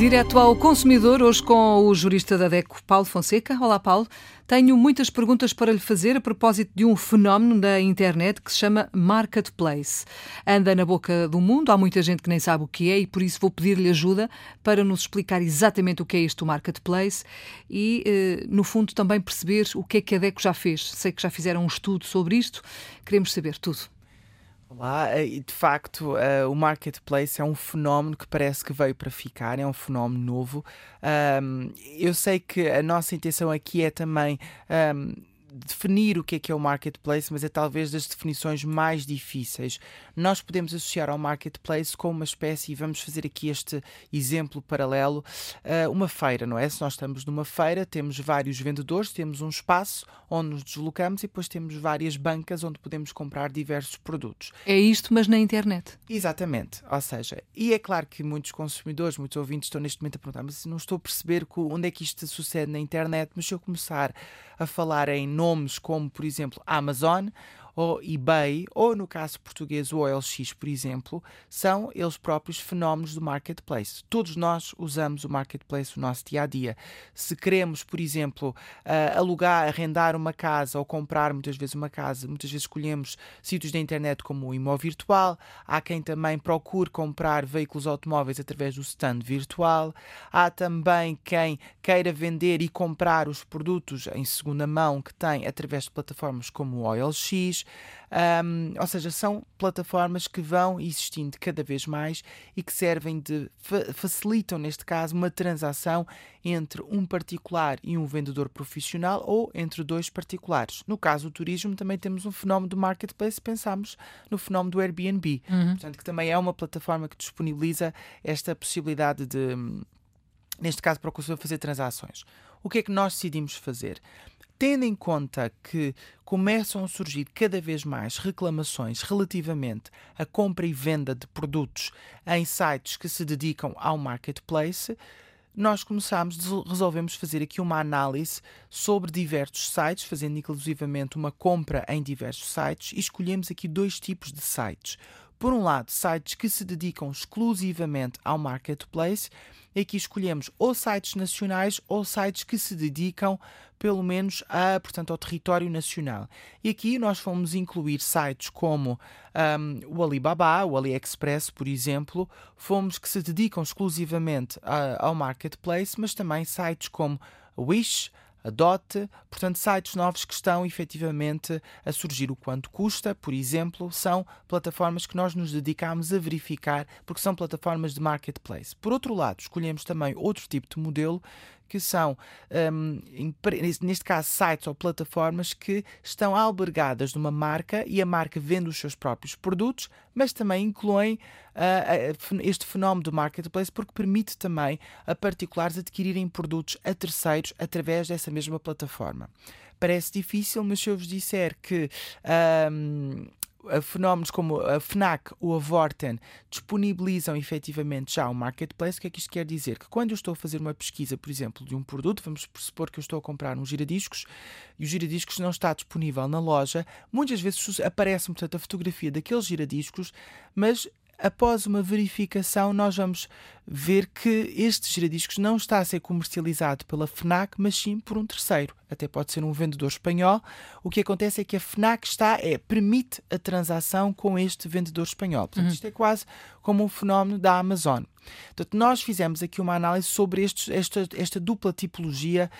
Direto ao consumidor, hoje com o jurista da DECO, Paulo Fonseca. Olá, Paulo. Tenho muitas perguntas para lhe fazer a propósito de um fenómeno da internet que se chama Marketplace. Anda na boca do mundo, há muita gente que nem sabe o que é e por isso vou pedir-lhe ajuda para nos explicar exatamente o que é o Marketplace e, eh, no fundo, também perceber o que é que a DECO já fez. Sei que já fizeram um estudo sobre isto, queremos saber tudo. Olá, e de facto uh, o marketplace é um fenómeno que parece que veio para ficar, é um fenómeno novo. Eu sei que a nossa intenção aqui é também definir o que é que é o marketplace, mas é talvez das definições mais difíceis. Nós podemos associar ao marketplace com uma espécie, e vamos fazer aqui este exemplo paralelo, uh, uma feira, não é? Se nós estamos numa feira, temos vários vendedores, temos um espaço onde nos deslocamos e depois temos várias bancas onde podemos comprar diversos produtos. É isto, mas na internet. Exatamente. Ou seja, e é claro que muitos consumidores, muitos ouvintes estão neste momento a perguntar, mas não estou a perceber onde é que isto sucede na internet, mas se eu começar a falar em nomes como, por exemplo, Amazon ou eBay, ou no caso português o OLX, por exemplo, são eles próprios fenómenos do marketplace. Todos nós usamos o marketplace no nosso dia a dia. Se queremos, por exemplo, uh, alugar, arrendar uma casa ou comprar muitas vezes uma casa, muitas vezes escolhemos sítios da internet como o Imó Virtual. Há quem também procure comprar veículos automóveis através do stand virtual. Há também quem queira vender e comprar os produtos em segunda mão que tem através de plataformas como o OLX. Um, ou seja, são plataformas que vão existindo cada vez mais e que servem de facilitam, neste caso, uma transação entre um particular e um vendedor profissional ou entre dois particulares. No caso do turismo, também temos um fenómeno do marketplace, pensamos no fenómeno do Airbnb, uhum. portanto, que também é uma plataforma que disponibiliza esta possibilidade de, neste caso, para o consumidor fazer transações. O que é que nós decidimos fazer? Tendo em conta que começam a surgir cada vez mais reclamações relativamente à compra e venda de produtos em sites que se dedicam ao marketplace, nós começamos, resolvemos fazer aqui uma análise sobre diversos sites, fazendo inclusivamente uma compra em diversos sites, e escolhemos aqui dois tipos de sites. Por um lado, sites que se dedicam exclusivamente ao marketplace, e aqui escolhemos ou sites nacionais ou sites que se dedicam pelo menos a, portanto, ao território nacional. E aqui nós fomos incluir sites como um, o Alibaba, o AliExpress, por exemplo, fomos que se dedicam exclusivamente a, ao marketplace, mas também sites como Wish, a DOT, portanto, sites novos que estão efetivamente a surgir. O quanto custa, por exemplo, são plataformas que nós nos dedicamos a verificar, porque são plataformas de marketplace. Por outro lado, escolhemos também outro tipo de modelo que são, um, neste caso, sites ou plataformas que estão albergadas numa marca e a marca vende os seus próprios produtos, mas também incluem uh, este fenómeno do marketplace porque permite também a particulares adquirirem produtos a terceiros através dessa mesma plataforma. Parece difícil, mas se eu vos disser que um, fenómenos como a FNAC ou a Vorten disponibilizam efetivamente já o marketplace, o que é que isto quer dizer? Que quando eu estou a fazer uma pesquisa, por exemplo, de um produto, vamos supor que eu estou a comprar um giradiscos e o giradiscos não está disponível na loja, muitas vezes aparece, portanto, a fotografia daqueles giradiscos, mas após uma verificação, nós vamos ver que este giradiscos não está a ser comercializado pela FNAC, mas sim por um terceiro. Até pode ser um vendedor espanhol. O que acontece é que a FNAC está, é, permite a transação com este vendedor espanhol. Portanto, uhum. isto é quase como um fenómeno da Amazon. Portanto, nós fizemos aqui uma análise sobre estes, esta, esta dupla tipologia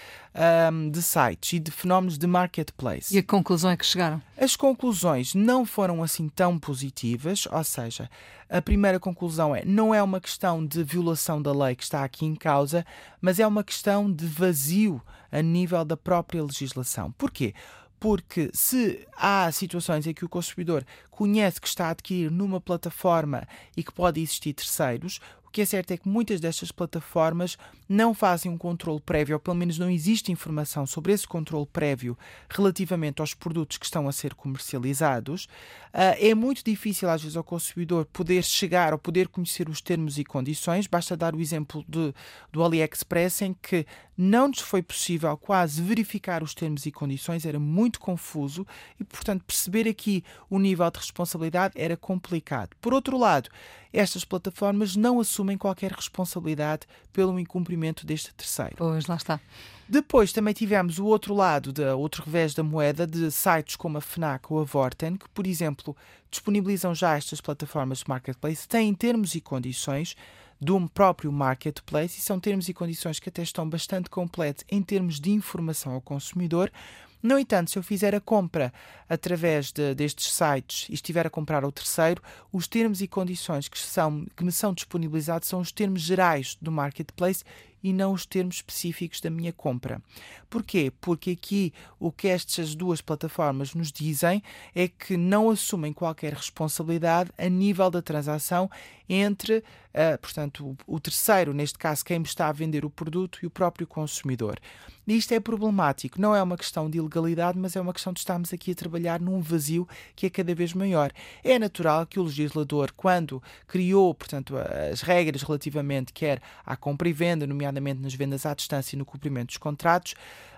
um, de sites e de fenómenos de marketplace. E a conclusão é que chegaram? As conclusões não foram assim tão positivas, ou seja, a primeira conclusão é não é uma questão de violação da lei que está aqui em causa, mas é uma questão de vazio a nível da própria legislação. Porquê? porque se há situações em que o consumidor conhece que está a adquirir numa plataforma e que pode existir terceiros, o que é certo é que muitas destas plataformas não fazem um controle prévio, ou pelo menos não existe informação sobre esse controle prévio relativamente aos produtos que estão a ser comercializados, uh, é muito difícil às vezes ao consumidor poder chegar ou poder conhecer os termos e condições. Basta dar o exemplo de, do AliExpress em que não nos foi possível quase verificar os termos e condições, era muito confuso e, portanto, perceber aqui o nível de responsabilidade era complicado. Por outro lado, estas plataformas não assumem qualquer responsabilidade pelo incumprimento deste terceiro. Pois, lá está. Depois também tivemos o outro lado, de, outro revés da moeda, de sites como a FNAC ou a Vorten, que, por exemplo, disponibilizam já estas plataformas de marketplace, têm termos e condições do próprio marketplace e são termos e condições que até estão bastante completos em termos de informação ao consumidor, no entanto, se eu fizer a compra através de, destes sites e estiver a comprar ao terceiro, os termos e condições que, são, que me são disponibilizados são os termos gerais do marketplace e não os termos específicos da minha compra. Porquê? Porque aqui o que estas duas plataformas nos dizem é que não assumem qualquer responsabilidade a nível da transação entre, uh, portanto, o, o terceiro, neste caso, quem me está a vender o produto e o próprio consumidor. Isto é problemático, não é uma questão de ilegalidade, mas é uma questão de estarmos aqui a trabalhar num vazio que é cada vez maior. É natural que o legislador, quando criou, portanto, as regras relativamente quer à compra e venda, nomeadamente nas vendas à distância e no cumprimento dos contratos,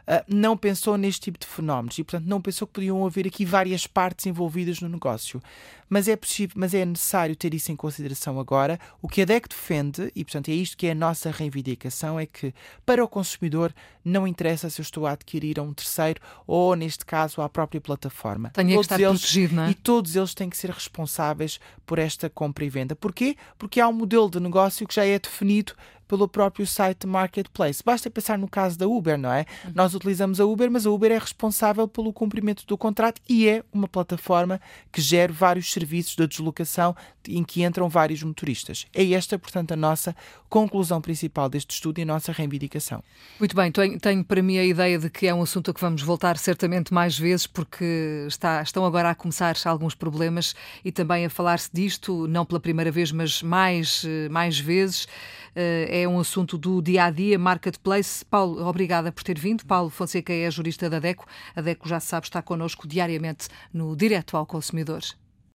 ah, não pensou neste tipo de fenómenos e, portanto, não pensou que podiam haver aqui várias partes envolvidas no negócio. Mas é possível, mas é necessário ter isso em consideração agora. O que a DEC defende, e portanto é isto que é a nossa reivindicação, é que para o consumidor não interessa se eu estou a adquirir a um terceiro ou, neste caso, à própria plataforma. Tem que estar eles, protegido, não é? E todos eles têm que ser responsáveis por esta compra e venda. Porquê? Porque há um modelo de negócio que já é definido pelo próprio site Marketplace. Basta pensar no caso da Uber, não é? Uhum. Nós utilizamos a Uber, mas a Uber é responsável pelo cumprimento do contrato e é uma plataforma que gera vários serviços de deslocação em que entram vários motoristas. É esta, portanto, a nossa conclusão principal deste estudo e a nossa reivindicação. Muito bem, tenho, tenho para mim a ideia de que é um assunto a que vamos voltar certamente mais vezes, porque está, estão agora a começar alguns problemas e também a falar-se disto, não pela primeira vez, mas mais, eh, mais vezes. Eh, é um assunto do dia a dia, marketplace. Paulo, obrigada por ter vindo. Paulo Fonseca é jurista da DECO. A DECO, já sabe, está connosco diariamente no Direto ao Consumidor.